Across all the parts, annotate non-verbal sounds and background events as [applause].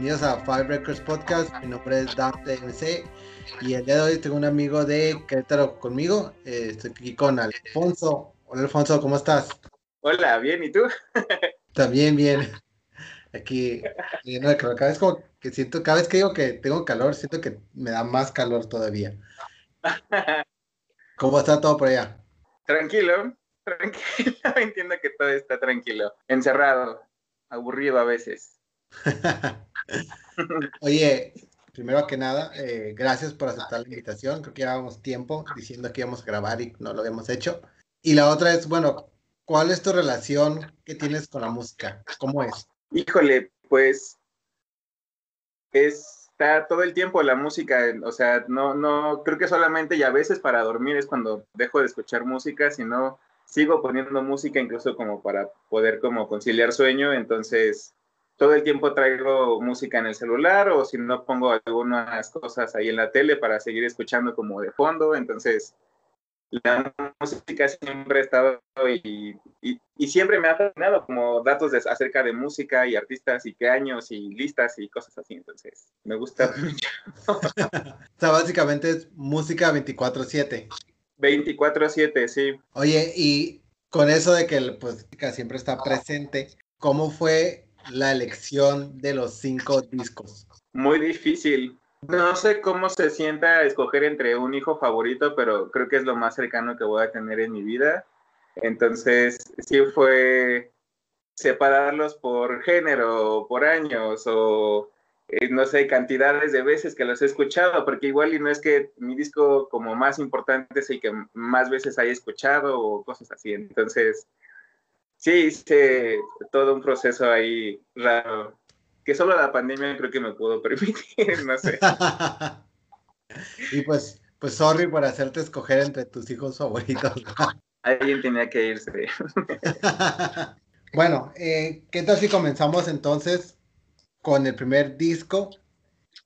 bienvenidos a Five Records Podcast. Mi nombre es Dante NC y el día de hoy tengo un amigo de Querétaro conmigo. Eh, estoy aquí con Alfonso. Hola Alfonso, ¿cómo estás? Hola, bien, ¿y tú? También bien. Aquí, cada vez como que siento, cada vez que digo que tengo calor, siento que me da más calor todavía. [laughs] ¿Cómo está todo por allá? Tranquilo, tranquilo, [laughs] entiendo que todo está tranquilo, encerrado, aburrido a veces. [laughs] [laughs] Oye, primero que nada, eh, gracias por aceptar la invitación. Creo que llevábamos tiempo diciendo que íbamos a grabar y no lo habíamos hecho. Y la otra es, bueno, ¿cuál es tu relación que tienes con la música? ¿Cómo es? Híjole, pues está todo el tiempo la música, o sea, no, no, creo que solamente y a veces para dormir es cuando dejo de escuchar música, sino sigo poniendo música incluso como para poder como conciliar sueño, entonces todo el tiempo traigo música en el celular o si no pongo algunas cosas ahí en la tele para seguir escuchando como de fondo. Entonces, la música siempre ha estado y, y, siempre me ha fascinado como datos de, acerca de música y artistas y qué años y listas y cosas así. Entonces, me gusta [laughs] mucho. o sea, básicamente es música 24/7. 24/7, sí. Oye, y con eso de que pues siempre está presente, ¿cómo fue la elección de los cinco discos? Muy difícil. No sé cómo se sienta escoger entre un hijo favorito, pero creo que es lo más cercano que voy a tener en mi vida. Entonces, sí fue separarlos por género, por años, o eh, no sé, cantidades de veces que los he escuchado, porque igual y no es que mi disco como más importante es el que más veces haya escuchado o cosas así. Entonces, sí hice todo un proceso ahí raro, que solo la pandemia creo que me pudo [laughs] permitir, no sé. [laughs] y pues, pues sorry por hacerte escoger entre tus hijos favoritos. [laughs] Alguien tenía que irse. bueno, eh, ¿qué tal si comenzamos entonces con el primer disco,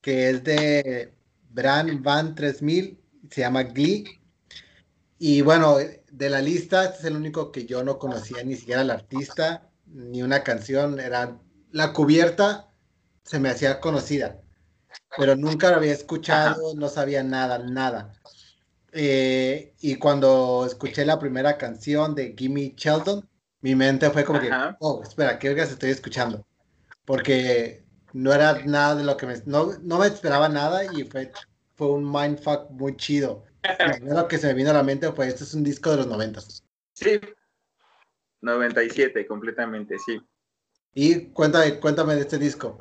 que es de Bran Van 3000, se llama Glee. Y bueno, de la lista, este es el único que yo no conocía ni siquiera el artista, ni una canción. Era la cubierta, se me hacía conocida, pero nunca lo había escuchado, no sabía nada, nada. Eh, y cuando escuché la primera canción de Gimme Sheldon, mi mente fue como que, oh, espera, ¿qué vergas estoy escuchando? Porque no era nada de lo que me... No, no me esperaba nada y fue, fue un mindfuck muy chido. Lo que se me vino a la mente fue, este es un disco de los noventas. Sí, 97 completamente, sí. Y cuéntame, cuéntame de este disco.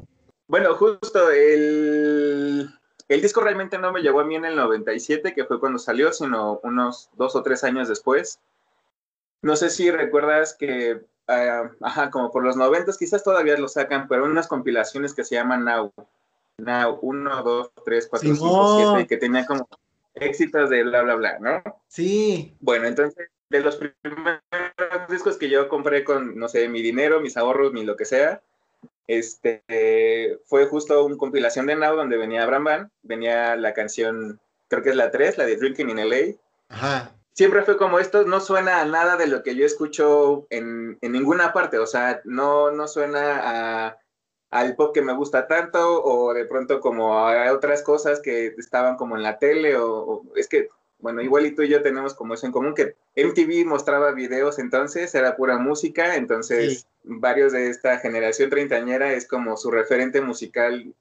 Bueno, justo el, el disco realmente no me llegó a mí en el 97, que fue cuando salió, sino unos dos o tres años después. No sé si recuerdas que Ah, ajá, como por los noventas, quizás todavía lo sacan, pero unas compilaciones que se llaman Now. Now 1, 2, 3, 4, 5, 7, que tenían como éxitos de bla, bla, bla, ¿no? Sí. Bueno, entonces, de los primeros discos que yo compré con, no sé, mi dinero, mis ahorros, mi lo que sea, este, fue justo una compilación de Now donde venía Abraham Van, venía la canción, creo que es la 3, la de Drinking in LA. Ajá siempre fue como esto, no suena a nada de lo que yo escucho en, ninguna parte, o sea, no, no suena a, al pop que me gusta tanto o de pronto como a otras cosas que estaban como en la tele o, es que, bueno, igual y tú y yo tenemos como eso en común que MTV mostraba videos entonces, era pura música, entonces varios de esta generación treintañera es como su referente musical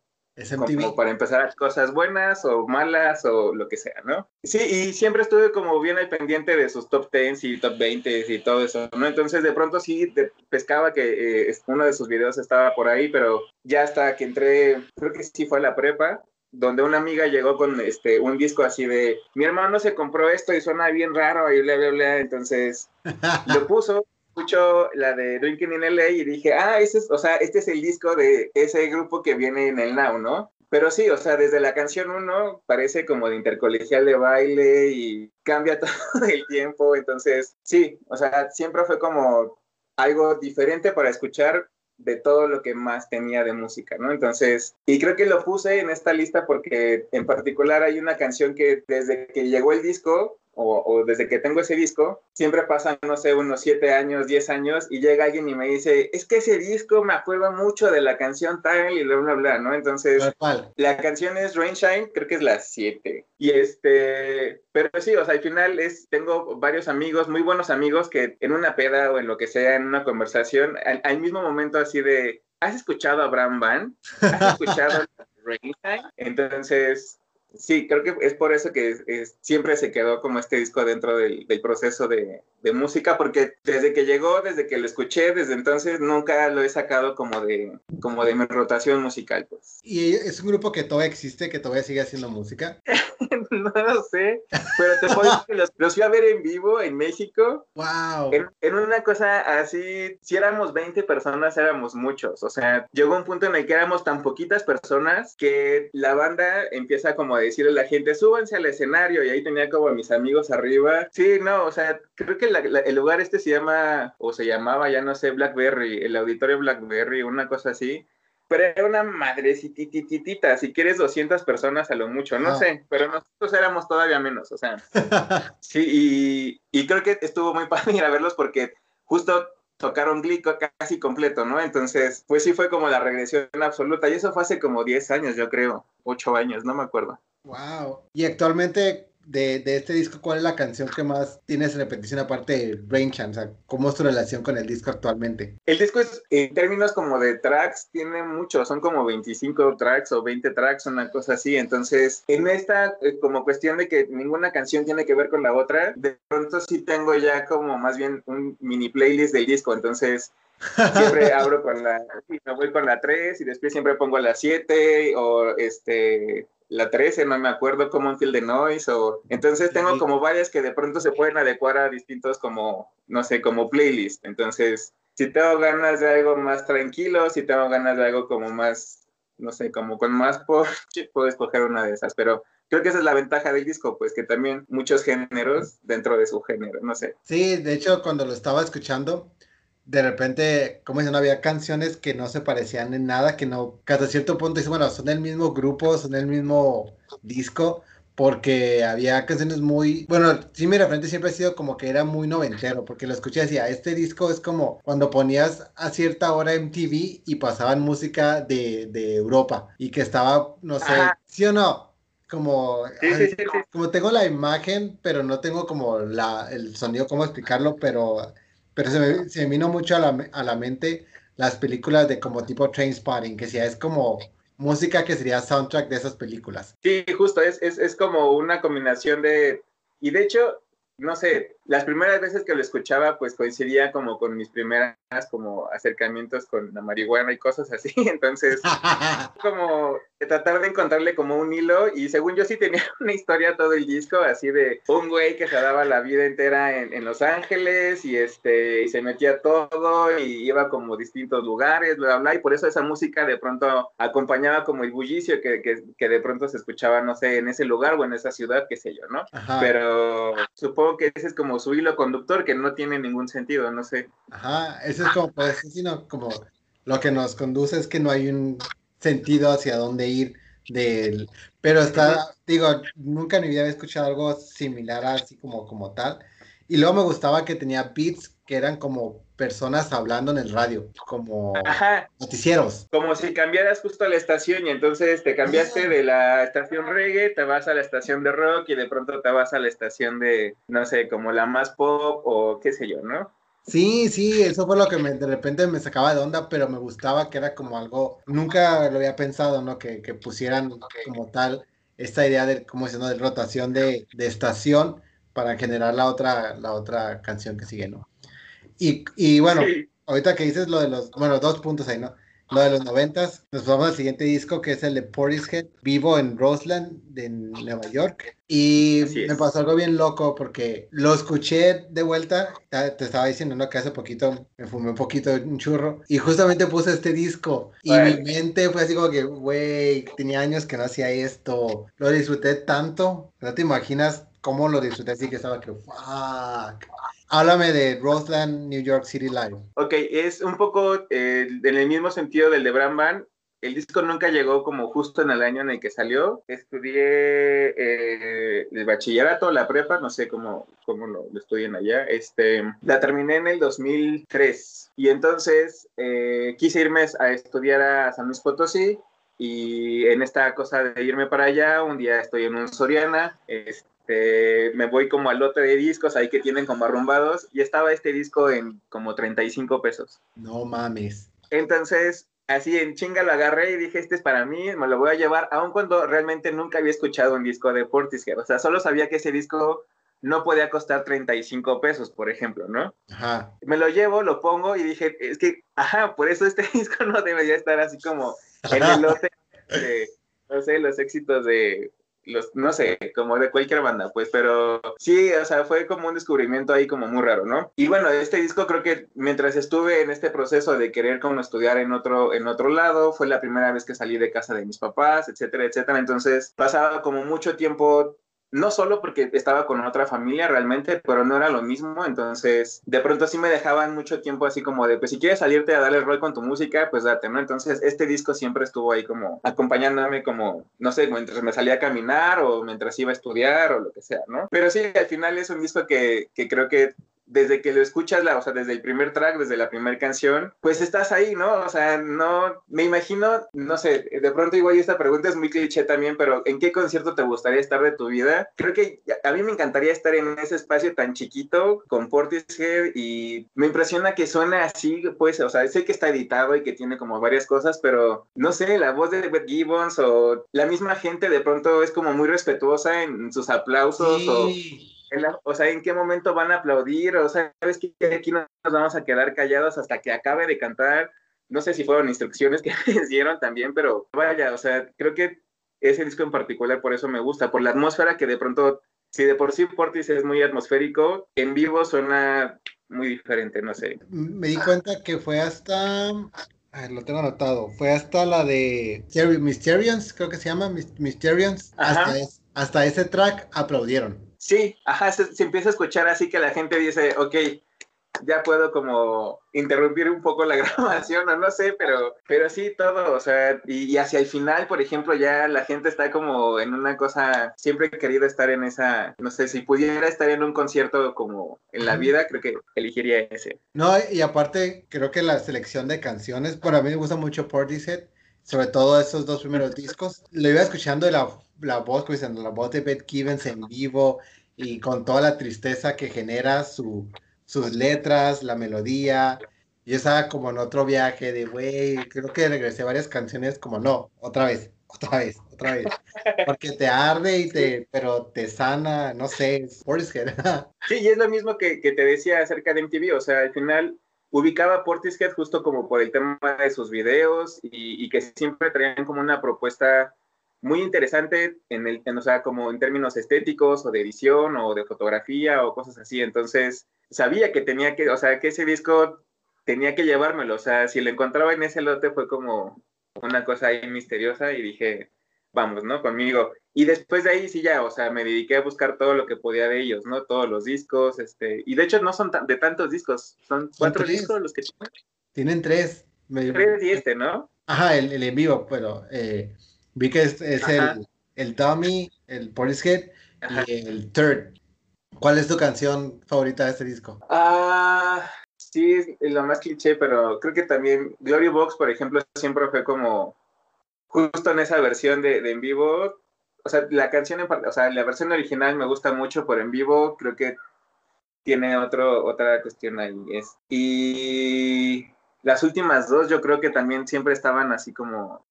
como para empezar cosas buenas o malas o lo que sea, ¿no? Sí, y siempre estuve como bien al pendiente de sus top 10 y top 20 y todo eso, ¿no? Entonces de pronto sí pescaba que eh, uno de sus videos estaba por ahí, pero ya hasta que entré, creo que sí fue a la prepa, donde una amiga llegó con este un disco así de mi hermano se compró esto y suena bien raro y bla bla bla entonces [laughs] lo puso escucho la de Drinking in LA y dije, ah, ese es, o sea, este es el disco de ese grupo que viene en el Now, ¿no? Pero sí, o sea, desde la canción 1 parece como de intercolegial de baile y cambia [laughs] todo el tiempo, entonces sí, o sea, siempre fue como algo diferente para escuchar de todo lo que más tenía de música, ¿no? Entonces, y creo que lo puse en esta lista porque en particular hay una canción que desde que llegó el disco o, desde que tengo ese disco, siempre pasan, no sé, unos siete años, diez años, y llega alguien y me dice, es que ese disco me acuerda mucho de la canción tal y bla, bla, bla, ¿no? Entonces, la canción es Rainshine, creo que es la siete. Y este, pero sí, o sea, al final es, tengo varios amigos, muy buenos amigos, que en una peda o en lo que sea, en una conversación, al, mismo momento así de, ¿has escuchado a Bram Van? ¿Has [laughs] escuchado Rainshine? Entonces, Sí, creo que es por eso que siempre se quedó como este disco dentro del, proceso de, música, porque desde que llegó, desde que lo escuché, desde entonces nunca lo he sacado como de, como de mi rotación musical. Pues. ¿Y es un grupo que todavía existe, que todavía sigue haciendo música? [laughs] no lo sé, pero te puedo decir que los, fui a ver en vivo en México. ¡Wow! En, una cosa así, si éramos 20 personas, éramos muchos. O sea, llegó un punto en el que éramos tan poquitas personas que la banda empieza como decirle a la gente, súbanse al escenario, y ahí tenía como a mis amigos arriba. Sí, no, o sea, creo que el lugar este se llama, o se llamaba, ya no sé, Blackberry, el auditorio Blackberry, una cosa así pero era una madrecitititita, si quieres 200 personas a lo mucho, no ah. sé, pero nosotros éramos todavía menos, o sea. [laughs] sí, y, y, creo que estuvo muy [laughs] padre ir a verlos porque justo tocaron Glico casi completo, ¿no? Entonces, pues sí fue como la regresión absoluta, y eso fue hace como 10 años, yo creo, 8 años, no me acuerdo. Wow. Y actualmente de, de, este disco, ¿cuál es la canción que más tienes repetición aparte de Rain Chan? O sea, ¿cómo es tu relación con el disco actualmente? El disco es, en términos como de tracks, tiene mucho, son como 25 tracks o 20 tracks, una cosa así. Entonces, en esta, eh, como cuestión de que ninguna canción tiene que ver con la otra, de pronto sí tengo ya como más bien un mini playlist del disco. Entonces, siempre [laughs] abro con la, me voy con la 3 y después siempre pongo la 7 o este la 13, no me acuerdo, como Feel the Noise, o... Entonces tengo como varias que de pronto se pueden adecuar a distintos como, no sé, como playlist. Entonces, si tengo ganas de algo más tranquilo, si tengo ganas de algo como más, no sé, como con más pop, [laughs] puedo escoger una de esas, pero creo que esa es la ventaja del disco, pues que también muchos géneros dentro de su género, no sé. Sí, de hecho, cuando lo estaba escuchando, de repente, como dicen, había canciones que no se parecían en nada, que no, que hasta cierto punto dice, bueno, son el mismo grupo, son el mismo disco, porque había canciones muy, bueno, sí mi referente siempre ha sido como que era muy noventero, porque lo escuché y decía, este disco es como cuando ponías a cierta hora en TV y pasaban música de, de Europa y que estaba, no sé, ¿sí o no? Como, como tengo la imagen, pero no tengo como la, el sonido, cómo explicarlo, pero pero se me, se vino mucho a la, a la, mente las películas de como tipo Train Spotting, que si es como música que sería soundtrack de esas películas. Sí, justo, es, es, es como una combinación de... Y de hecho, no sé, las primeras veces que lo escuchaba, pues coincidía como con mis primeras como acercamientos con la marihuana y cosas así. [laughs] Entonces, [laughs] como tratar de encontrarle como un hilo. Y según yo sí tenía [laughs] una historia todo el disco, así de un güey que se daba la vida entera en, Los Ángeles y este y se metía todo y iba como distintos lugares, bla, bla, Y por eso esa música de pronto acompañaba como el bullicio que, que, de pronto se escuchaba, no sé, en ese lugar o en esa ciudad, qué sé yo, ¿no? Pero supongo que ese es como su hilo conductor que no tiene ningún sentido, no sé. Ajá, eso es como, pues, sino como lo que nos conduce es que no hay un sentido hacia dónde ir del... Pero está, digo, nunca en mi vida había escuchado algo similar así como, como tal. Y luego me gustaba que tenía beats que eran como personas hablando en el radio, como noticieros. Como si cambiaras justo la estación y entonces te cambiaste de la estación reggae, te vas a la estación de rock y de pronto te vas a la estación de, no sé, como la más pop o qué sé yo, ¿no? Sí, sí, eso fue lo que me, de repente me sacaba de onda, pero me gustaba que era como algo, nunca lo había pensado, ¿no? Que, que pusieran como tal esta idea de, como diciendo, de rotación de, de estación para generar la otra, la otra canción que sigue, ¿no? Y, y bueno, ahorita que dices lo de los, bueno, dos puntos ahí, ¿no? Lo de los noventas, nos vamos al siguiente disco que es el de Portishead, vivo en Roseland, de Nueva York. Y me pasó algo bien loco porque lo escuché de vuelta, te estaba diciendo, ¿no? Que hace poquito me fumé un poquito un churro y justamente puse este disco y mi mente fue así como que, güey, tenía años que no hacía esto, lo disfruté tanto, no te imaginas cómo lo disfruté así que estaba que, fuck. Háblame de Roseland, New York City Live. Ok, es un poco eh, en el mismo sentido del de Bram Van, el disco nunca llegó como justo en el año en el que salió. Estudié eh, el bachillerato, la prepa, no sé cómo, cómo lo, estudian allá. Este, la terminé en el 2003 y entonces eh, quise irme a estudiar a San Luis Potosí y en esta cosa de irme para allá, un día estoy en un Soriana, este, me voy como al lote de discos ahí que tienen como arrumbados y estaba este disco en como 35 pesos. No mames. Entonces así en chinga lo agarré y dije, este es para mí, me lo voy a llevar, aun cuando realmente nunca había escuchado un disco de Portishead. O sea, solo sabía que ese disco no podía costar 35 pesos, por ejemplo, ¿no? Ajá. Me lo llevo, lo pongo y dije, es que, ajá, por eso este [laughs] disco no debería estar así como en el [laughs] lote de, no sé, los éxitos de los, no sé, como de cualquier banda, pues, pero sí, o sea, fue como un descubrimiento ahí como muy raro, ¿no? Y bueno, este disco creo que mientras estuve en este proceso de querer como estudiar en otro, en otro lado, fue la primera vez que salí de casa de mis papás, etcétera, etcétera, entonces pasaba como mucho tiempo no solo porque estaba con otra familia realmente, pero no era lo mismo, entonces de pronto sí me dejaban mucho tiempo así como de, pues si quieres salirte a darle rol con tu música, pues date, ¿no? Entonces este disco siempre estuvo ahí como acompañándome como, no sé, mientras me salía a caminar o mientras iba a estudiar o lo que sea, ¿no? Pero sí, al final es un disco que, que creo que desde que lo escuchas, la, o sea, desde el primer track, desde la primera canción, pues estás ahí, ¿no? O sea, no, me imagino, no sé, de pronto igual esta pregunta es muy cliché también, pero ¿en qué concierto te gustaría estar de tu vida? Creo que a mí me encantaría estar en ese espacio tan chiquito con Portishead y me impresiona que suena así, pues, o sea, sé que está editado y que tiene como varias cosas, pero no sé, la voz de Beth Gibbons o la misma gente de pronto es como muy respetuosa en sus aplausos o o sea, en qué momento van a aplaudir, o sea, sabes que aquí nos vamos a quedar callados hasta que acabe de cantar. No sé si fueron instrucciones que [laughs] me dieron también, pero vaya, o sea, creo que ese disco en particular por eso me gusta, por la atmósfera que de pronto, si de por sí Portis es muy atmosférico, en vivo suena muy diferente, no sé. Me di cuenta que fue hasta, lo tengo anotado, fue hasta la de Mysterians, creo que se llama, Mysterians, hasta, hasta ese track aplaudieron. Sí, ajá, se, empieza a escuchar así que la gente dice, ok, ya puedo como interrumpir un poco la [laughs] grabación o no sé, pero, pero sí todo, o sea, y, hacia el final, por ejemplo, ya la gente está como en una cosa, siempre he querido estar en esa, no sé, si pudiera estar en un concierto como en la vida, creo que elegiría ese. No, y aparte, creo que la selección de canciones, para mí me gusta mucho Portishead, sobre todo esos dos primeros discos, lo iba escuchando de la la voz, la voz de Beth Gibbons en vivo y con toda la tristeza que genera su, sus letras, la melodía. y estaba como en otro viaje de, güey, creo que regresé varias canciones como, no, otra vez, otra vez, otra vez. [laughs] Porque te arde y te, pero te sana, no sé, Portishead. Sí, y es lo mismo que, que te decía acerca de MTV, o sea, al final ubicaba Portishead justo como por el tema de sus videos y, y que siempre traían como una propuesta muy interesante en el, o sea, como en términos estéticos o de edición o de fotografía o cosas así. Entonces, sabía que tenía que, o sea, que ese disco tenía que llevármelo. O sea, si lo encontraba en ese lote fue como una cosa ahí misteriosa y dije, vamos, ¿no? Conmigo. Y después de ahí sí ya, o sea, me dediqué a buscar todo lo que podía de ellos, ¿no? Todos los discos, este, y de hecho no son de tantos discos, son cuatro discos los que tienen. Tienen tres. Tres y este, ¿no? Ajá, el, el en vivo, pero eh, Vi que es, el, el Dummy, el Portishead y el Third. ¿Cuál es tu canción favorita de este disco? Ah, sí, es lo más cliché, pero creo que también Glory Box, por ejemplo, siempre fue como justo en esa versión de, en vivo. O sea, la canción, en, o sea, la versión original me gusta mucho, por en vivo creo que tiene otro, otra cuestión ahí. Es, y las últimas dos yo creo que también siempre estaban así como...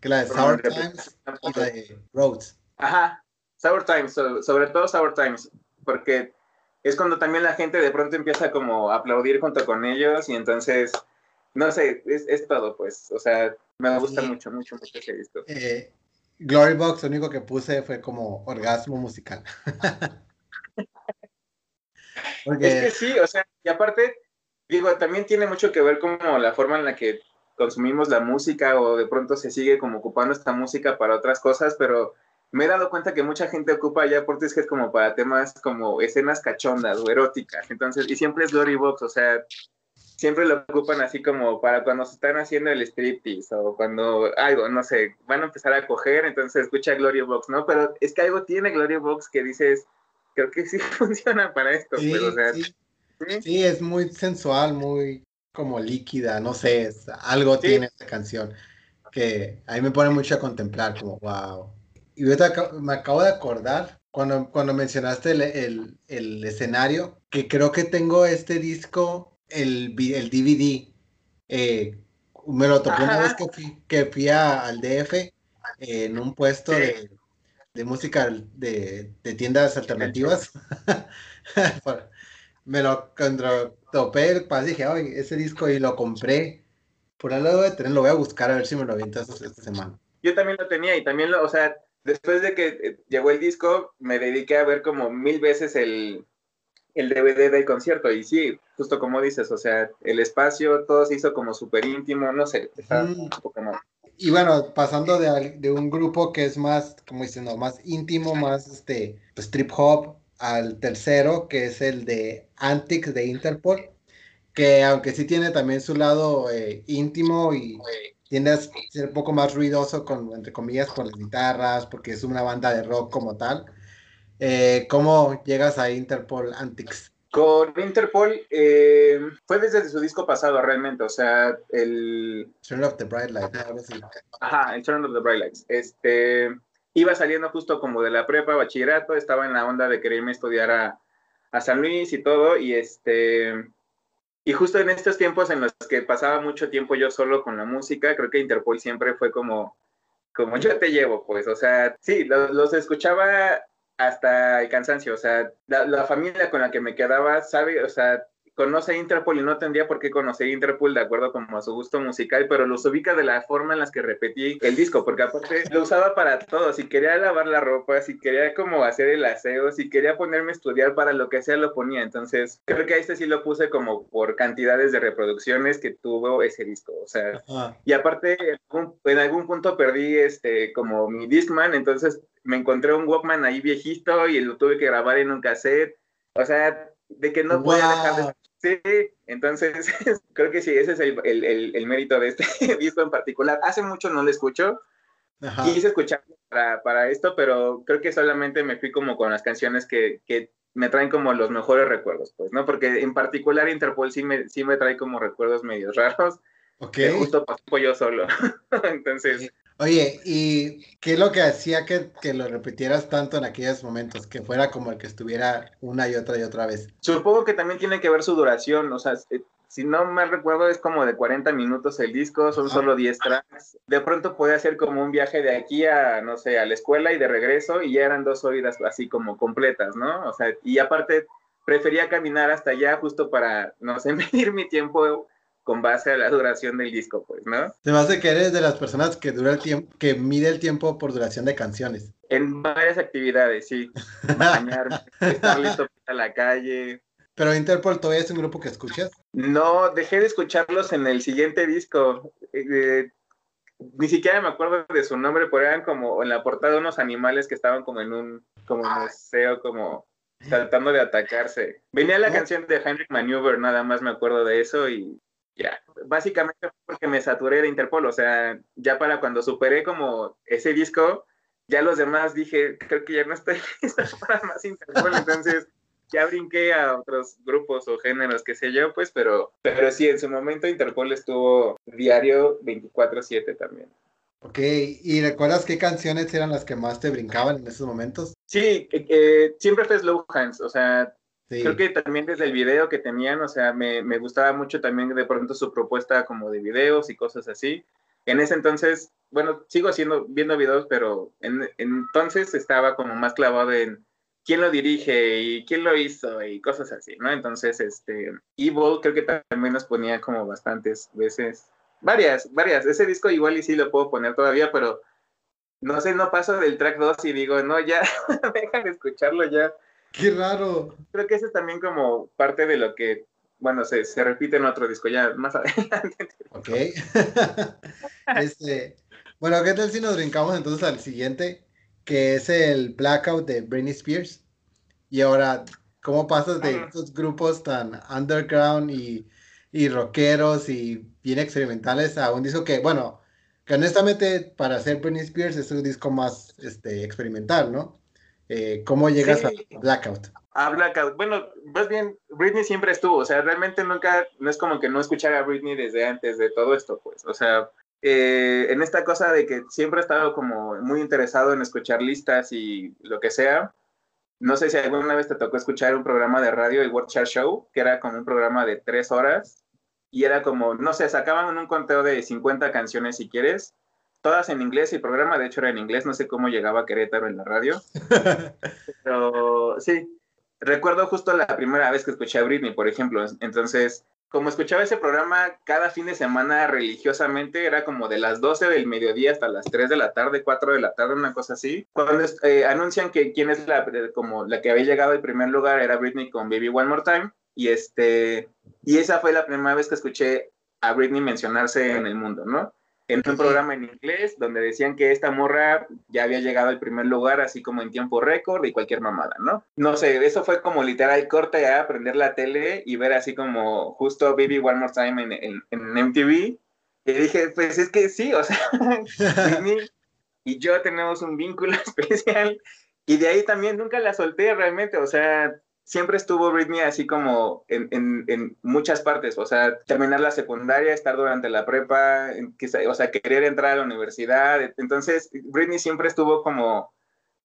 Que la de Sour Times y la de Roads. Ajá, Sour Times, sobre todo Sour Times, porque es cuando también la gente de pronto empieza como a aplaudir junto con ellos y entonces, no sé, es, todo pues, o sea, me gusta mucho, mucho, mucho ese disco. Eh, Glory Box, lo único que puse fue como orgasmo musical. [laughs] Es que sí, o sea, y aparte digo, también tiene mucho que ver como la forma en la que consumimos la música o de pronto se sigue como ocupando esta música para otras cosas, pero me he dado cuenta que mucha gente ocupa ya es como para temas como escenas cachondas o eróticas, entonces, y siempre es Glory Box, o sea, siempre lo ocupan así como para cuando se están haciendo el striptease o cuando algo, no sé, van a empezar a coger, entonces escucha Gloria Box, ¿no? Pero es que algo tiene Gloria Box que dices, creo que sí [laughs] funciona para esto. Sí, pues, o sea, sí. Sí, es muy sensual, muy como líquida, no sé, es- algo tiene esta canción que ahí me pone mucho a contemplar, como wow. Y aca- me acabo de acordar cuando, cuando mencionaste el, el- el escenario, que creo que tengo este disco, el, el DVD, eh, me lo topé una Ajá. vez que fui, que fui a- al DF eh, en un puesto Sí. de, de música de, de tiendas alternativas. [laughs] Me lo cuando topé, pues dije, ay, ese disco y lo compré. Por ahí lo debo de tener, lo voy a buscar a ver si me lo aviento esta, esta semana. yo también lo tenía y también lo, o sea, después de que eh, llegó el disco, me dediqué a ver como mil veces el, el DVD del concierto y sí, justo como dices, o sea, el espacio, todo se hizo como súper íntimo, no sé, está Mm. un poco mal. Y bueno, pasando de, de un grupo que es más, como diciendo, más íntimo, más este, pues, trip hop, al tercero, que es el de Antics de Interpol, que aunque sí tiene también su lado eh, íntimo y tiende a ser un poco más ruidoso, con, entre comillas, por las guitarras, porque es una banda de rock como tal. Eh, ¿Cómo llegas a Interpol Antics? Con Interpol eh, fue desde su disco pasado realmente, o sea, el, Turn of the Bright Light, ¿no? Algo así. Ajá, el Turn of the Bright Lights. Este, iba saliendo justo como de la prepa, bachillerato, estaba en la onda de quererme estudiar a, a San Luis y todo, y este, y justo en estos tiempos en los que pasaba mucho tiempo yo solo con la música, creo que Interpol siempre fue como, como yo te llevo, pues, o sea, sí, lo- los, escuchaba hasta el cansancio, o sea, la, la familia con la que me quedaba sabe, o sea, conoce Interpol y no tendría por qué conocer Interpol de acuerdo como a su gusto musical, pero los ubica de la forma en las que repetí el disco, porque aparte lo usaba para todo, si quería lavar la ropa, si quería como hacer el aseo, si quería ponerme a estudiar para lo que sea lo ponía, entonces creo que a este sí lo puse como por cantidades de reproducciones que tuvo ese disco, o sea, Ajá. y aparte, en algún, punto perdí este como mi Discman, entonces me encontré un Walkman ahí viejito y lo tuve que grabar en un cassette. O sea, de que no podía dejar de... Sí, entonces [laughs] creo que sí, ese es el, el- el- el mérito de este [laughs] disco en particular. Hace mucho no lo escucho, Ajá. quise escucharlo para, para esto, pero creo que solamente me fui como con las canciones que, que me traen como los mejores recuerdos, pues, ¿no? Porque en particular Interpol sí me, sí me trae como recuerdos medios raros, Ok. justo pasó yo solo. [laughs] entonces... Oye, ¿y qué es lo que hacía que, que lo repitieras tanto en aquellos momentos? Que fuera como el que estuviera una y otra y otra vez. Supongo que también tiene que ver su duración, o sea, eh, si no mal recuerdo es como de 40 minutos el disco, son Ajá. solo 10 tracks. De pronto puede hacer como un viaje de aquí a, no sé, a la escuela y de regreso y ya eran dos oídas así como completas, ¿no? O sea, y aparte prefería caminar hasta allá justo para, no sé, [laughs] medir mi tiempo con base a la duración del disco, pues, ¿no? Se me hace que eres de las personas que dura el tiempo, que mide el tiempo por duración de canciones. En varias actividades, sí. Bañarme, [laughs] estar listo para la calle, Pero Interpol todavía es un grupo que escuchas. No, dejé de escucharlos en el siguiente disco. Eh, ni siquiera me acuerdo de su nombre, pero eran como en la portada unos animales que estaban como en un como museo, como tratando de atacarse. Venía la canción de Heinrich Maneuver, nada más me acuerdo de eso y ya. Básicamente porque me saturé de Interpol, o sea, ya para cuando superé como ese disco, ya los demás dije, creo que ya no estoy [laughs] listo para más Interpol, entonces ya brinqué a otros grupos o géneros, qué sé yo, pues, pero, pero sí, en su momento Interpol estuvo diario 24/7 también. Ok, ¿y recuerdas qué canciones eran las que más te brincaban en esos momentos? Sí, eh, eh, siempre fue Slow Hands, o sea, Sí. creo que también desde el video que tenían, o sea, me, me gustaba mucho también de pronto su propuesta como de videos y cosas así. En ese entonces, bueno, sigo haciendo, viendo videos, pero en, entonces estaba como más clavado en quién lo dirige y quién lo hizo y cosas así, ¿no? Entonces, este, Evil creo que también nos ponía como bastantes veces, varias, varias. Ese disco igual y sí lo puedo poner todavía, pero no sé, no paso del track 2 y digo, no, ya, [laughs] deja de escucharlo ya Qué raro. creo que eso es también como parte de lo que, bueno, se, se repite en otro disco ya más [laughs] adelante. Ok. [laughs] este, bueno, ¿qué tal si nos brincamos entonces al siguiente? Que es el Blackout de Britney Spears. Y ahora, ¿cómo pasas de estos grupos tan underground y y rockeros y bien experimentales a un disco que, bueno, que honestamente para hacer Britney Spears es un disco más este, experimental, ¿no? Eh, ¿Cómo llegas a Blackout? A Blackout. Bueno, más bien, Britney siempre estuvo, o sea, realmente nunca, no es como que no escuchara a Britney desde antes de todo esto, pues, o sea, eh, en esta cosa de que siempre he estado como muy interesado en escuchar listas y lo que sea. No sé si alguna vez te tocó escuchar un programa de radio, el World Chart Show, que era como un programa de tres horas y era como, no sé, sacaban un conteo de 50 canciones si quieres, todas en inglés, y el programa de hecho era en inglés, no sé cómo llegaba a Querétaro en la radio, [laughs] pero sí, recuerdo justo la primera vez que escuché a Britney, por ejemplo, entonces como escuchaba ese programa cada fin de semana religiosamente, era como de las 12 del mediodía hasta las 3 de la tarde, 4 de la tarde, una cosa así. Cuando eh, anuncian que quién es la, como la que había llegado al primer lugar era Britney con Baby One More Time, y este, y esa fue la primera vez que escuché a Britney mencionarse en el mundo, ¿no? En un programa en inglés donde decían que esta morra ya había llegado al primer lugar así como en tiempo récord y cualquier mamada, ¿no? No sé, eso fue como literal corte a aprender la tele y ver así como justo Baby One More Time en, en, MTV. Y dije, pues es que sí, o sea, [laughs] y yo tenemos un vínculo [laughs] especial y de ahí también nunca la solté realmente, o sea, siempre estuvo Britney así como en, en, muchas partes, o sea, terminar la secundaria, estar durante la prepa, o sea, querer entrar a la universidad. Entonces, Britney siempre estuvo como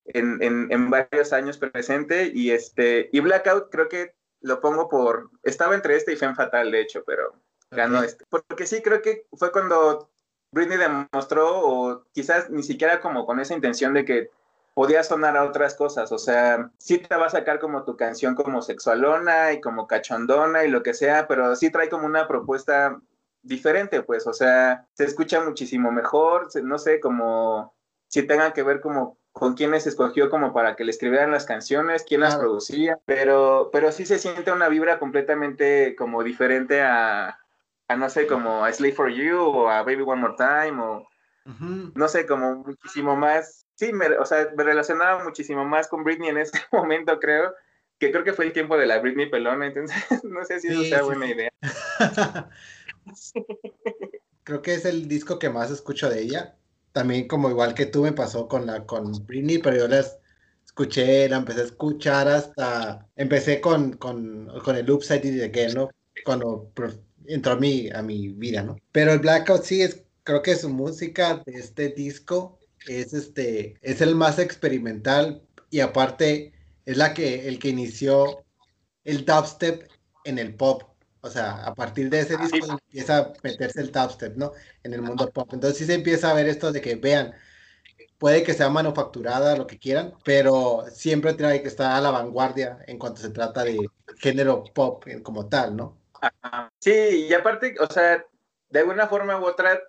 en, en, varios años presente y este, y Blackout creo que lo pongo por, estaba entre este y Femme Fatal, de hecho, pero ganó este. Porque sí, creo que fue cuando Britney demostró, o quizás ni siquiera como con esa intención de que podía sonar a otras cosas, o sea, sí te va a sacar como tu canción como sexualona y como cachondona y lo que sea, pero sí trae como una propuesta diferente, pues, o sea, se escucha muchísimo mejor, no sé, como si tengan que ver como con quiénes escogió como para que le escribieran las canciones, quién las producía, pero, pero sí se siente una vibra completamente como diferente a, a no sé, como a Slave for You o a Baby One More Time o no sé, como muchísimo más sí, me, o sea, me relacionaba muchísimo más con Britney en ese [laughs] momento, creo, que creo que fue el tiempo de la Britney pelona, entonces [laughs] no sé si eso sea buena idea. [laughs] creo que es el disco que más escucho de ella. También como igual que tú me pasó con la con Britney, pero yo las escuché, la empecé a escuchar hasta empecé con, con, con el Upside Again, ¿no? Cuando entró a mi, a mi vida, ¿no? Pero el Blackout sí es, creo que su música de este disco es este, es el más experimental y aparte es la que, el que inició el dubstep en el pop. O sea, a partir de ese disco empieza a meterse el dubstep, ¿no? En el mundo pop. Entonces sí se empieza a ver esto de que vean, puede que sea manufacturada, lo que quieran, pero siempre tiene que estar a la vanguardia en cuanto se trata de género pop como tal, ¿no? Sí, y aparte, o sea, de alguna forma u otra,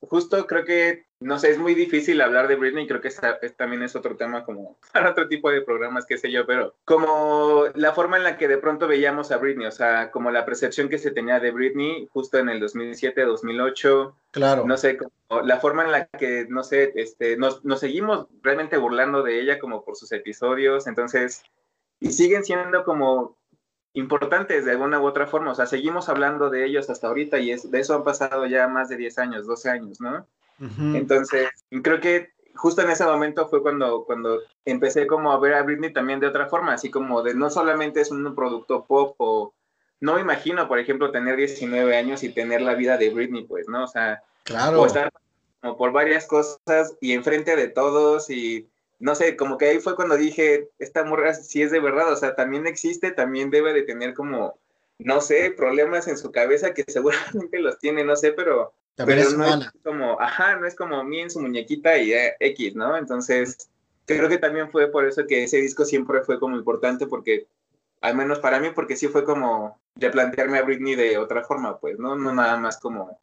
justo creo que no sé, es muy difícil hablar de Britney, creo que también es otro tema como [laughs] para otro tipo de programas, qué sé yo, pero como la forma en la que de pronto veíamos a Britney, o sea, como la percepción que se tenía de Britney justo en el 2007, 2008. Claro. No sé, como la forma en la que, no sé, este, nos, nos seguimos realmente burlando de ella como por sus episodios, entonces, y siguen siendo como importantes de alguna u otra forma, o sea, seguimos hablando de ellos hasta ahorita y es, de eso han pasado ya más de 10 años, 12 años, ¿no? Entonces, creo que justo en ese momento fue cuando, cuando empecé como a ver a Britney también de otra forma, así como de no solamente es un producto pop o no me imagino, por ejemplo, tener 19 años y tener la vida de Britney, pues, ¿no? O sea, claro. estar como por varias cosas y enfrente de todos y no sé, como que ahí fue cuando dije, esta morra sí es de verdad, o sea, también existe, también debe de tener como, no sé, problemas en su cabeza que [laughs] seguramente los tiene, no sé, pero pero no es como, ajá, no es como mí en su muñequita y eh, X, ¿no? Entonces, creo que también fue por eso que ese disco siempre fue como importante, porque, al menos para mí, porque sí fue como de plantearme a Britney de otra forma, pues, ¿no? No nada más como,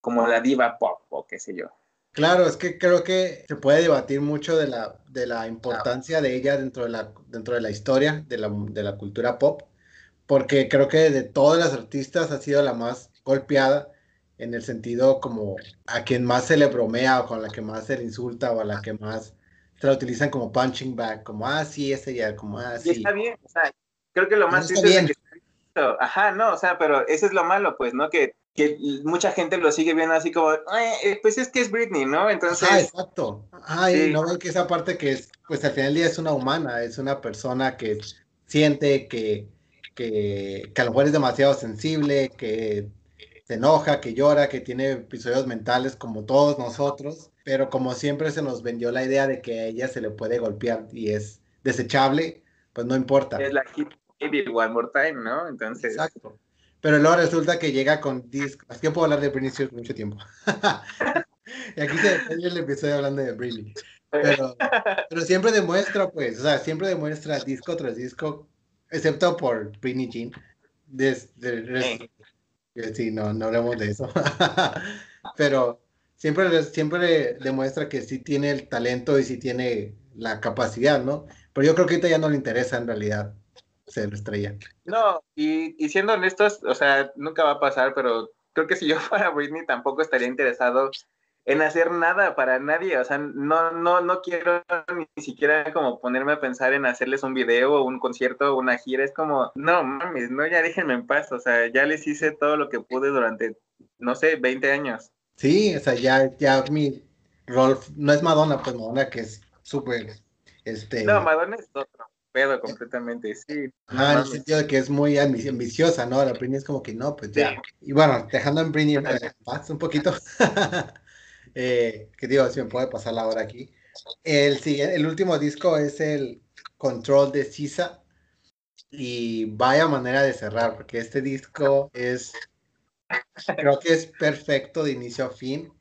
como la diva pop o qué sé yo. Claro, es que creo que se puede debatir mucho de la, de la importancia de ella dentro de la, dentro de la historia de la, de la cultura pop, porque creo que de todas las artistas ha sido la más golpeada en el sentido como a quien más se le bromea o con la que más se le insulta o a la que más se la utilizan como punching bag, como, ah, sí, ese ya, como, ah, sí. Y está bien, o sea, creo que lo más triste es que ajá, no, o sea, pero eso es lo malo, pues, ¿no? Que, que mucha gente lo sigue viendo así como, eh, pues es que es Britney, ¿no? Entonces. Ah, exacto. Ay, no ven que esa parte que es, pues al final del día es una humana, es una persona que siente que, que, que a lo mejor es demasiado sensible, que se enoja, que llora, que tiene episodios mentales como todos nosotros, pero como siempre se nos vendió la idea de que a ella se le puede golpear y es desechable, pues no importa. Es la hit One More Time, ¿no? Entonces. Exacto. Pero luego resulta que llega con disco. Así que puedo hablar de Britney Spears mucho tiempo. [laughs] y aquí se el episodio hablando de Britney. Pero, pero siempre demuestra, pues, o sea, siempre demuestra disco tras disco, excepto por Britney Jean. De, sí, no, no hablamos de eso. [laughs] pero siempre, siempre demuestra que sí tiene el talento y sí tiene la capacidad, ¿no? Pero yo creo que ahorita ya no le interesa en realidad ser estrella. No, y, y siendo honestos, o sea, nunca va a pasar, pero creo que si yo [laughs] fuera Britney tampoco estaría interesado en hacer nada para nadie, o sea, no, no, no quiero ni siquiera como ponerme a pensar en hacerles un video o un concierto o una gira, es como, no mames, no, ya déjenme en paz, o sea, ya les hice todo lo que pude durante, no sé, 20 años. Sí, o sea, ya, ya mi rol, no es Madonna, pues Madonna que es súper, este... No, Madonna es otro pedo completamente, sí. Ah, en el sentido de que es muy ambiciosa, ¿no? La Britney es como que no, pues ya. Y bueno, dejando en Britney paz un poquito. [laughs] eh, que digo, si me puede pasar la hora aquí. El, el último disco es el Control de Sisa. Y vaya manera de cerrar, porque este disco es, creo que es perfecto de inicio a fin.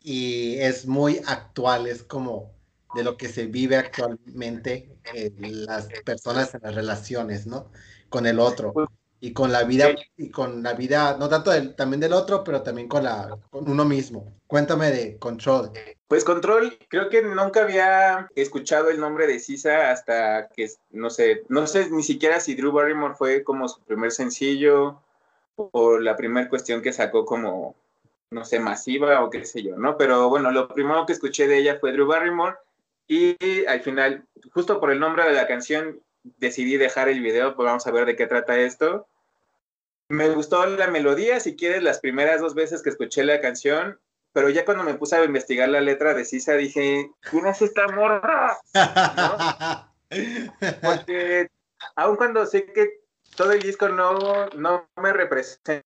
Y es muy actual, es como de lo que se vive actualmente en las personas en las relaciones, ¿no? Con el otro y con la vida y con la vida no tanto del, también del otro, pero también con la con uno mismo. Cuéntame de Control. Pues Control, creo que nunca había escuchado el nombre de Sisa hasta que no sé, no sé ni siquiera si Drew Barrymore fue como su primer sencillo o la primera cuestión que sacó como no sé, masiva o qué sé yo, ¿no? Pero bueno, lo primero que escuché de ella fue Drew Barrymore y al final, justo por el nombre de la canción, decidí dejar el video, pues vamos a ver de qué trata esto. Me gustó la melodía, si quieres, las primeras dos veces que escuché la canción, pero ya cuando me puse a investigar la letra de Sisa dije, ¿quién es esta morra? [laughs] Porque aun cuando sé que todo el disco no, no me representa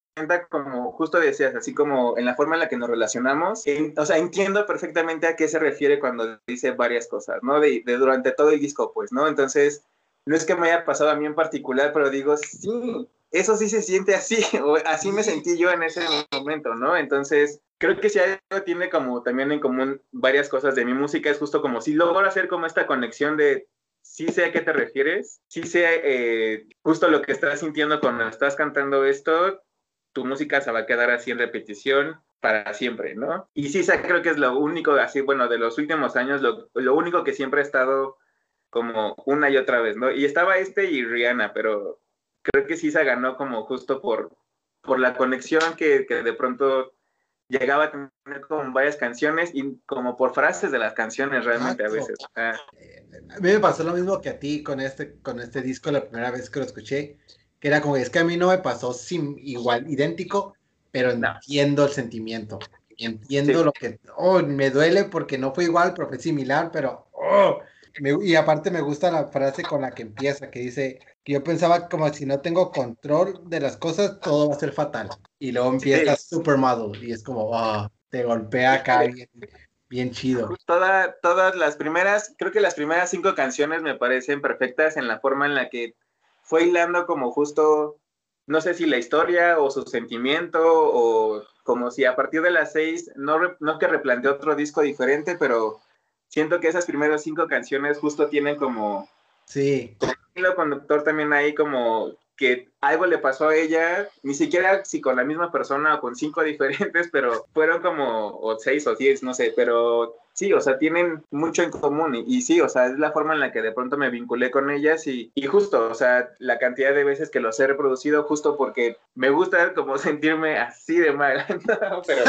como justo decías, así como en la forma en la que nos relacionamos. o sea, entiendo perfectamente a qué se refiere cuando dice varias cosas, ¿no? De, durante todo el disco, pues, ¿no? Entonces, no es que me haya pasado a mí en particular, pero digo, sí, eso sí se siente así, [laughs] o así me sentí yo en ese momento, ¿no? Entonces, creo que si algo tiene como también en común varias cosas de mi música, es justo como si logro hacer como esta conexión de sí sé a qué te refieres, sí sé eh, justo lo que estás sintiendo cuando estás cantando esto, tu música se va a quedar así en repetición para siempre, ¿no? Y sí, creo que es lo único, así, bueno, de los últimos años, lo, lo, único que siempre ha estado como una y otra vez, ¿no? Y estaba este y Rihanna, pero creo que sí se ganó como justo por, por la conexión que, que de pronto llegaba a tener con varias canciones y como por frases de las canciones realmente a veces. a mí me pasó lo mismo que a ti con este, con este disco la primera vez que lo escuché que era como, es que a mí no me pasó sin, igual, idéntico, pero entiendo el sentimiento, entiendo lo que, oh, me duele porque no fue igual, pero fue similar, pero, oh, y aparte me gusta la frase con la que empieza, que dice, que yo pensaba como si no tengo control de las cosas, todo va a ser fatal. Y luego empieza Supermodel y es como, oh, te golpea acá bien, bien chido. Toda, todas las primeras, creo que las primeras cinco canciones me parecen perfectas en la forma en la que fue hilando como justo, no sé si la historia o su sentimiento o como si a partir de las seis, no, no que replanteó otro disco diferente, pero siento que esas primeras cinco canciones justo tienen como... Sí. Como el conductor también ahí como que algo le pasó a ella, ni siquiera si con la misma persona o con cinco [laughs] diferentes, pero fueron como o seis o diez, no sé, pero sí, o sea, tienen mucho en común. Y, sí, o sea, es la forma en la que de pronto me vinculé con ellas y, y, justo, o sea, la cantidad de veces que los he reproducido justo porque me gusta como [laughs] sentirme así de mal, [laughs] pero...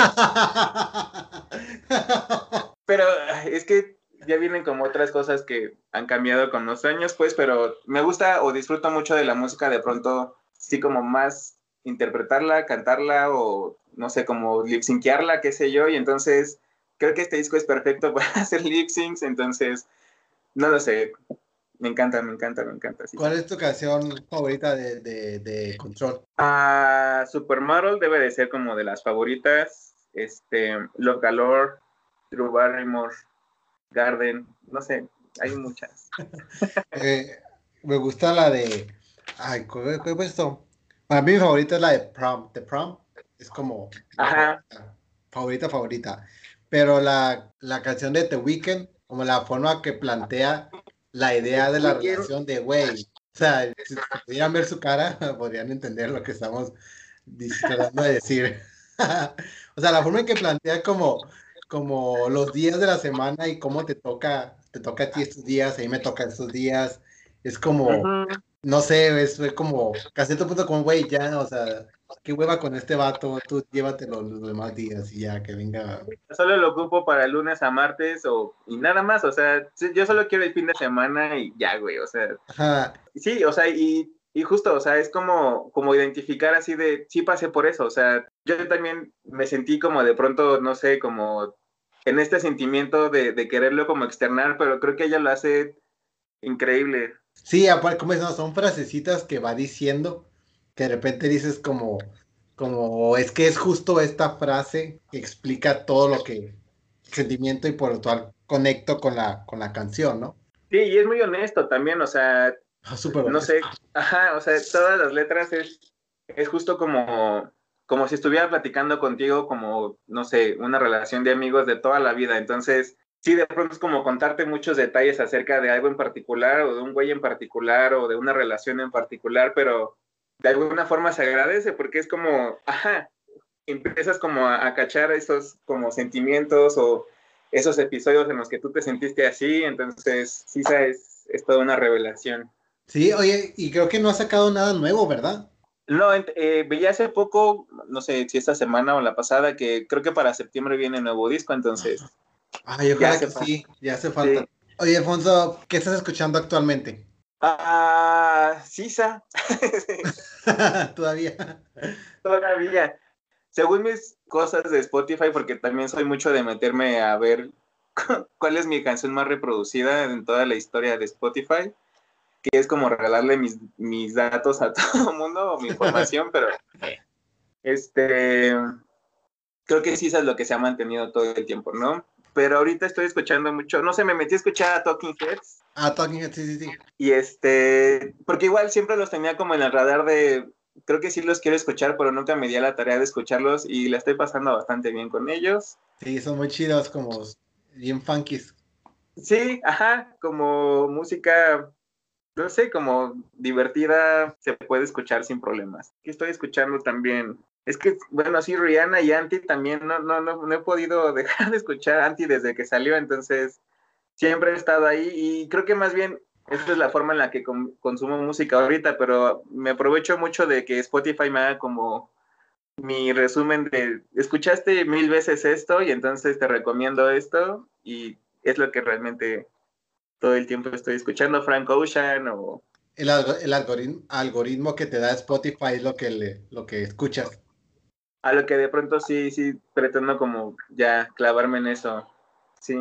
pero es que ya vienen como otras cosas que han cambiado con los años, pues, pero me gusta o disfruto mucho de la música de pronto sí como más interpretarla, cantarla o no sé, como lip syncearla, qué sé yo, y entonces creo que este disco es perfecto [laughs] para hacer lip syncs, entonces no lo sé, me encanta, me encanta, me encanta. ¿Cuál es tu canción favorita de, de, Control? Ah, Supermodel debe de ser como de las favoritas. Este, Love Galore, Drew Barrymore, Garden, no sé, hay muchas. [laughs] Eh, me gusta la de. Ay, ¿cuál es esto? Para mí mi favorita es la de Prom. The Prom es como. Ajá. Favorita, favorita. Pero la, la canción de The Weeknd, como la forma que plantea la idea de la relación de, güey, o sea, si pudieran ver su cara, [laughs] podrían entender lo que estamos tratando de decir. [laughs] o sea, la forma en que plantea como, como los días de la semana y cómo te toca, te toca a ti estos días, a mí me toca estos días, es como, no sé, es, como, casi cierto punto como, güey, ya, o sea, qué hueva con este vato, tú llévatelo los demás días y ya, que venga. Solo lo ocupo para lunes a martes o, y nada más, o sea, yo solo quiero el fin de semana y ya, güey, o sea. Ajá. Sí, o sea, y, y justo, o sea, es como, como identificar así de, sí pasé por eso, o sea, yo también me sentí como de pronto, no sé, como en este sentimiento de, de quererlo como externar, pero creo que ella lo hace increíble. Sí, aparte, como es, son frasecitas que va diciendo que de repente dices como, como es que es justo esta frase que explica todo lo que, sentimiento y por lo cual conecto con la, con la canción, ¿no? Sí, y es muy honesto también, o sea, ah, no sé, ajá, o sea, todas las letras es, es justo como, como si estuviera platicando contigo como, no sé, una relación de amigos de toda la vida, entonces, sí, de pronto es como contarte muchos detalles acerca de algo en particular o de un güey en particular o de una relación en particular, pero de alguna forma se agradece porque es como, [laughs] ajá, empiezas como a, cachar esos como sentimientos o esos episodios en los que tú te sentiste así, entonces sí es, es toda una revelación. Sí, oye, y creo que no ha sacado nada nuevo, ¿verdad? No, eh, veía hace poco, no sé si esta semana o la pasada, que creo que para septiembre viene nuevo disco, entonces. Ay, ojalá que sí, ya hace falta. Oye, Alfonso, ¿qué estás escuchando actualmente? Ah, Sisa. [laughs] [laughs] Todavía. Todavía. Según mis cosas de Spotify, porque también soy mucho de meterme a ver [laughs] cuál es mi canción más reproducida en toda la historia de Spotify, que es como regalarle mis, mis datos a [laughs] todo el mundo o mi información, pero este creo que Sisa es lo que se ha mantenido todo el tiempo, ¿no? Pero ahorita estoy escuchando mucho, no sé, me metí a escuchar a Talking Heads Ah, Talking Heads, sí, sí, sí. Y este, porque igual siempre los tenía como en el radar de, creo que sí los quiero escuchar, pero nunca me di a la tarea de escucharlos y la estoy pasando bastante bien con ellos. Sí, son muy chidos, como bien funkies. Sí, ajá, como música, no sé, como divertida, se puede escuchar sin problemas. Estoy escuchando también. Es que, bueno, sí, Rihanna y Anti también no, no, no, no he podido [laughs] dejar de escuchar Anti desde que salió, entonces siempre he estado ahí y creo que más bien esta es la forma en la que consumo música ahorita, pero me aprovecho mucho de que Spotify me haga como mi resumen de, escuchaste mil veces esto y entonces te recomiendo esto y es lo que realmente todo el tiempo estoy escuchando, Frank Ocean o... El, el algoritmo, algoritmo, que te da Spotify es lo que, le, lo que escuchas. A lo que de pronto sí, sí, pretendo como ya clavarme en eso, sí.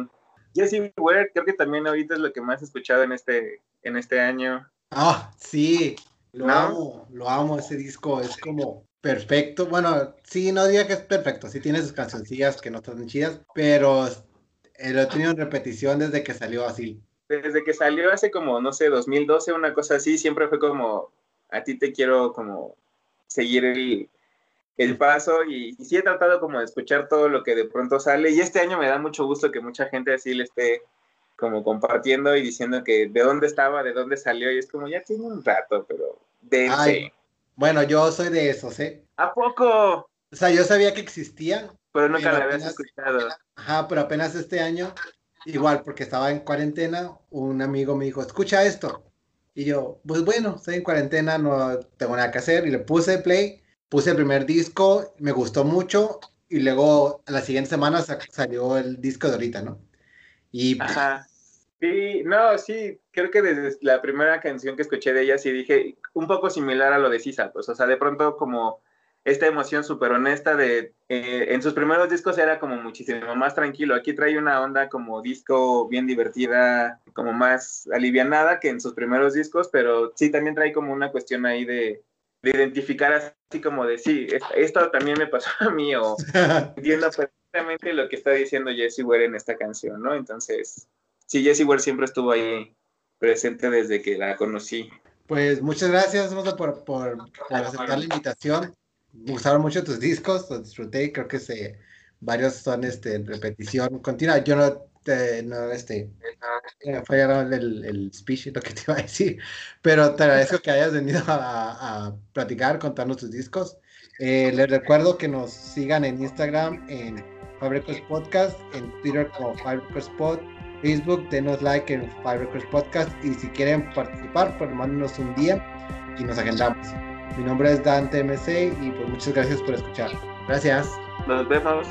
Jessie Ware, creo que también ahorita es lo que más he escuchado en este, en este año. Ah, sí, lo amo, lo amo, ese disco es como perfecto. Bueno, sí, no diría que es perfecto, sí tiene sus cancioncillas que no están chidas, pero eh, lo he tenido en repetición desde que salió así. Desde que salió hace como, no sé, 2012, una cosa así, siempre fue como, a ti te quiero como seguir el, el paso y, sí he tratado como de escuchar todo lo que de pronto sale y este año me da mucho gusto que mucha gente así le esté como compartiendo y diciendo que de dónde estaba, de dónde salió y es como ya tiene un rato, pero dense. bueno, yo soy de esos, ¿eh? ¿A poco? O sea, yo sabía que existía. Pero nunca la habías escuchado. Ajá, pero apenas este año, igual, porque estaba en cuarentena, un amigo me dijo, escucha esto. Y yo, pues bueno, estoy en cuarentena, no tengo nada que hacer. Y le puse play puse el primer disco, me gustó mucho y luego a la siguiente semana salió el disco de ahorita, ¿no? Y Ajá. Sí, no, sí, creo que desde la primera canción que escuché de ella sí dije, un poco similar a lo de Sisa, pues, o sea, de pronto como esta emoción súper honesta de, eh, en sus primeros discos era como muchísimo más tranquilo, aquí trae una onda como disco bien divertida, como más alivianada que en sus primeros discos, pero sí también trae como una cuestión ahí de, de identificar así como de, sí, esto también me pasó a mí, o [laughs] entiendo perfectamente lo que está diciendo Jesse Ware en esta canción, ¿no? Entonces, sí, Jessie Ware siempre estuvo ahí presente desde que la conocí. Pues muchas gracias, por, por, aceptar la invitación. Me gustaron mucho tus discos, los disfruté, creo que se, varios son este, en repetición continua. Yo no, te, no este, fallaron el, el speech, lo que te iba a decir, pero te agradezco que hayas venido a, a platicar, contarnos tus discos. Eh, les recuerdo que nos sigan en Instagram, en Fabricos Podcast, en Twitter como Fabricos Pod Facebook, denos like en Five Records Podcast y si quieren participar, pues mándenos un día y nos agendamos. Mi nombre es Dante MC y pues muchas gracias por escuchar. Gracias. Nos vemos.